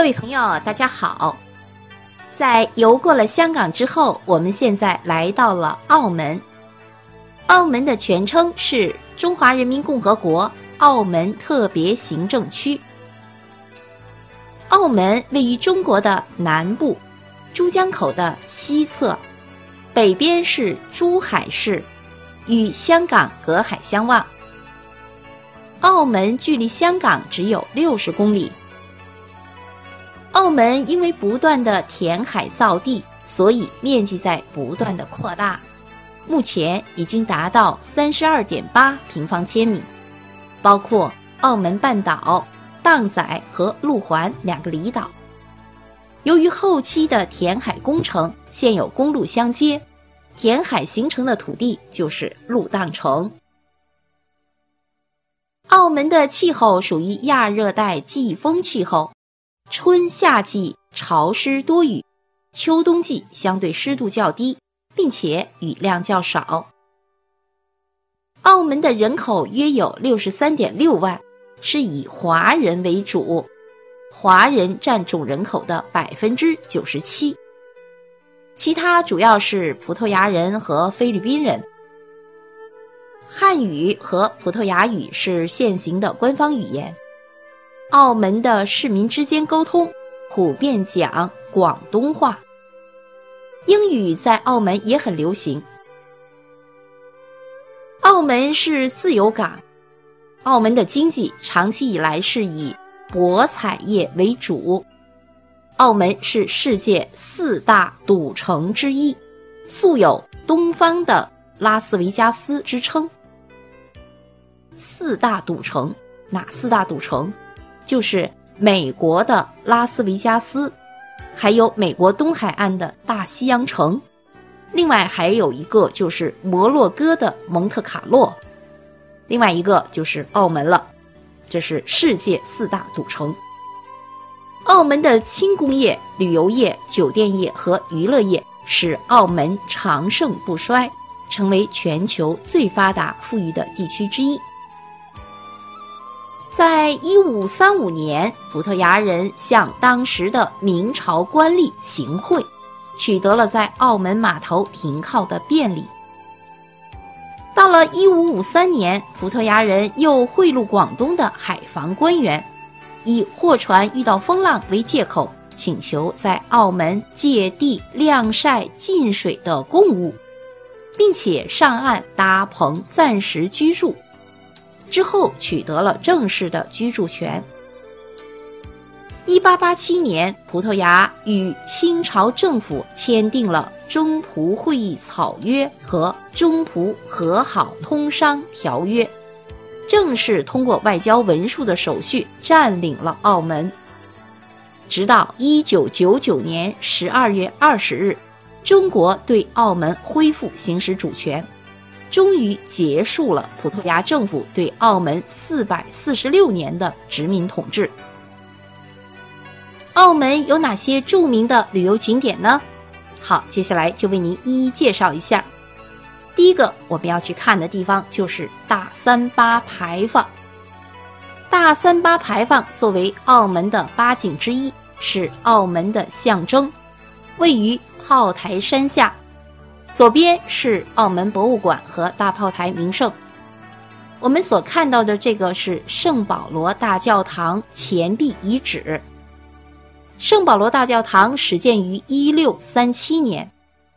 各位朋友，大家好！在游过了香港之后，我们现在来到了澳门。澳门的全称是中华人民共和国澳门特别行政区。澳门位于中国的南部，珠江口的西侧，北边是珠海市，与香港隔海相望。澳门距离香港只有六十公里。澳门因为不断的填海造地，所以面积在不断的扩大，目前已经达到三十二点八平方千米，包括澳门半岛、荡仔和路环两个离岛。由于后期的填海工程，现有公路相接，填海形成的土地就是路荡城。澳门的气候属于亚热带季风气候。春夏季潮湿多雨，秋冬季相对湿度较低，并且雨量较少。澳门的人口约有六十三点六万，是以华人为主，华人占总人口的百分之九十七，其他主要是葡萄牙人和菲律宾人。汉语和葡萄牙语是现行的官方语言。澳门的市民之间沟通普遍讲广东话，英语在澳门也很流行。澳门是自由港，澳门的经济长期以来是以博彩业为主。澳门是世界四大赌城之一，素有“东方的拉斯维加斯”之称。四大赌城哪四大赌城？就是美国的拉斯维加斯，还有美国东海岸的大西洋城，另外还有一个就是摩洛哥的蒙特卡洛，另外一个就是澳门了。这是世界四大赌城。澳门的轻工业、旅游业、酒店业和娱乐业使澳门长盛不衰，成为全球最发达富裕的地区之一。在一五三五年，葡萄牙人向当时的明朝官吏行贿，取得了在澳门码头停靠的便利。到了一五五三年，葡萄牙人又贿赂广东的海防官员，以货船遇到风浪为借口，请求在澳门借地晾晒进水的贡物，并且上岸搭棚暂时居住。之后取得了正式的居住权。一八八七年，葡萄牙与清朝政府签订了《中葡会议草约》和《中葡和好通商条约》，正式通过外交文书的手续占领了澳门。直到一九九九年十二月二十日，中国对澳门恢复行使主权。终于结束了葡萄牙政府对澳门四百四十六年的殖民统治。澳门有哪些著名的旅游景点呢？好，接下来就为您一一介绍一下。第一个我们要去看的地方就是大三巴牌坊。大三巴牌坊作为澳门的八景之一，是澳门的象征，位于炮台山下。左边是澳门博物馆和大炮台名胜。我们所看到的这个是圣保罗大教堂前壁遗址。圣保罗大教堂始建于一六三七年，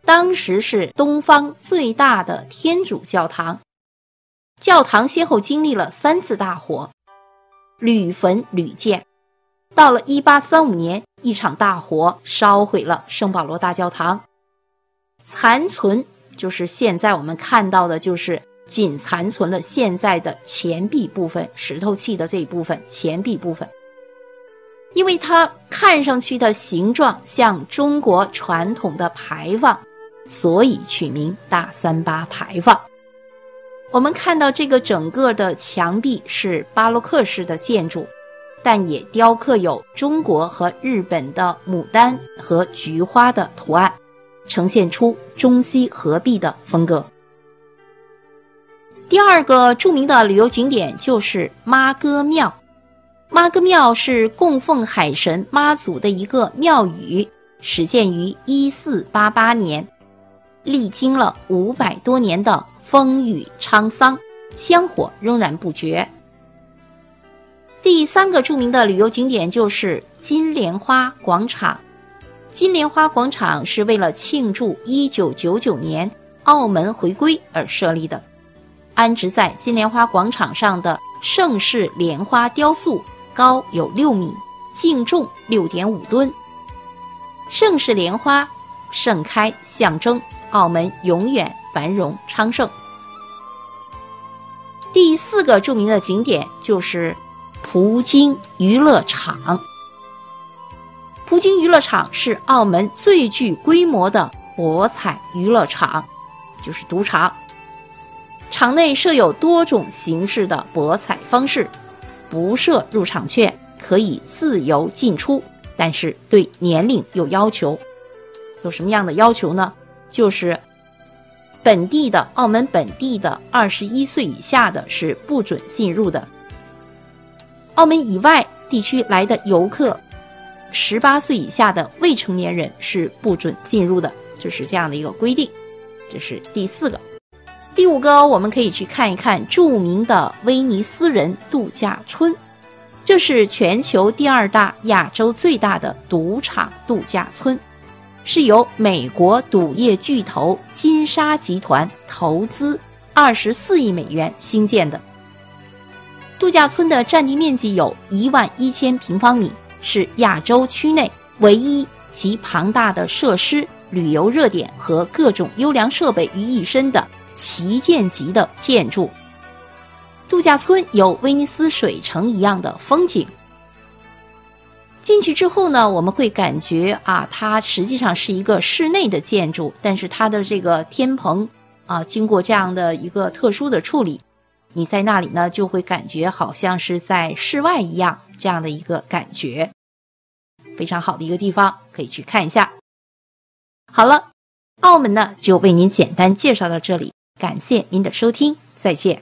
当时是东方最大的天主教堂。教堂先后经历了三次大火，屡焚屡建。到了一八三五年，一场大火烧毁了圣保罗大教堂。残存就是现在我们看到的，就是仅残存了现在的前壁部分，石头砌的这一部分前壁部分。因为它看上去的形状像中国传统的牌坊，所以取名大三巴牌坊。我们看到这个整个的墙壁是巴洛克式的建筑，但也雕刻有中国和日本的牡丹和菊花的图案。呈现出中西合璧的风格。第二个著名的旅游景点就是妈哥庙。妈哥庙是供奉海神妈祖的一个庙宇，始建于一四八八年，历经了五百多年的风雨沧桑，香火仍然不绝。第三个著名的旅游景点就是金莲花广场。金莲花广场是为了庆祝1999年澳门回归而设立的。安置在金莲花广场上的盛世莲花雕塑高有六米，净重六点五吨。盛世莲花盛开，象征澳门永远繁荣昌盛。第四个著名的景点就是。葡京娱乐场，葡京娱乐场是澳门最具规模的博彩娱乐场，就是赌场。场内设有多种形式的博彩方式，不设入场券，可以自由进出，但是对年龄有要求。有什么样的要求呢？就是本地的澳门本地的二十一岁以下的是不准进入的。澳门以外地区来的游客，十八岁以下的未成年人是不准进入的，就是这样的一个规定。这是第四个，第五个，我们可以去看一看著名的威尼斯人度假村，这是全球第二大、亚洲最大的赌场度假村，是由美国赌业巨头金沙集团投资二十四亿美元兴建的。度假村的占地面积有一万一千平方米，是亚洲区内唯一集庞大的设施、旅游热点和各种优良设备于一身的旗舰级的建筑。度假村有威尼斯水城一样的风景。进去之后呢，我们会感觉啊，它实际上是一个室内的建筑，但是它的这个天棚啊，经过这样的一个特殊的处理。你在那里呢，就会感觉好像是在室外一样，这样的一个感觉，非常好的一个地方，可以去看一下。好了，澳门呢就为您简单介绍到这里，感谢您的收听，再见。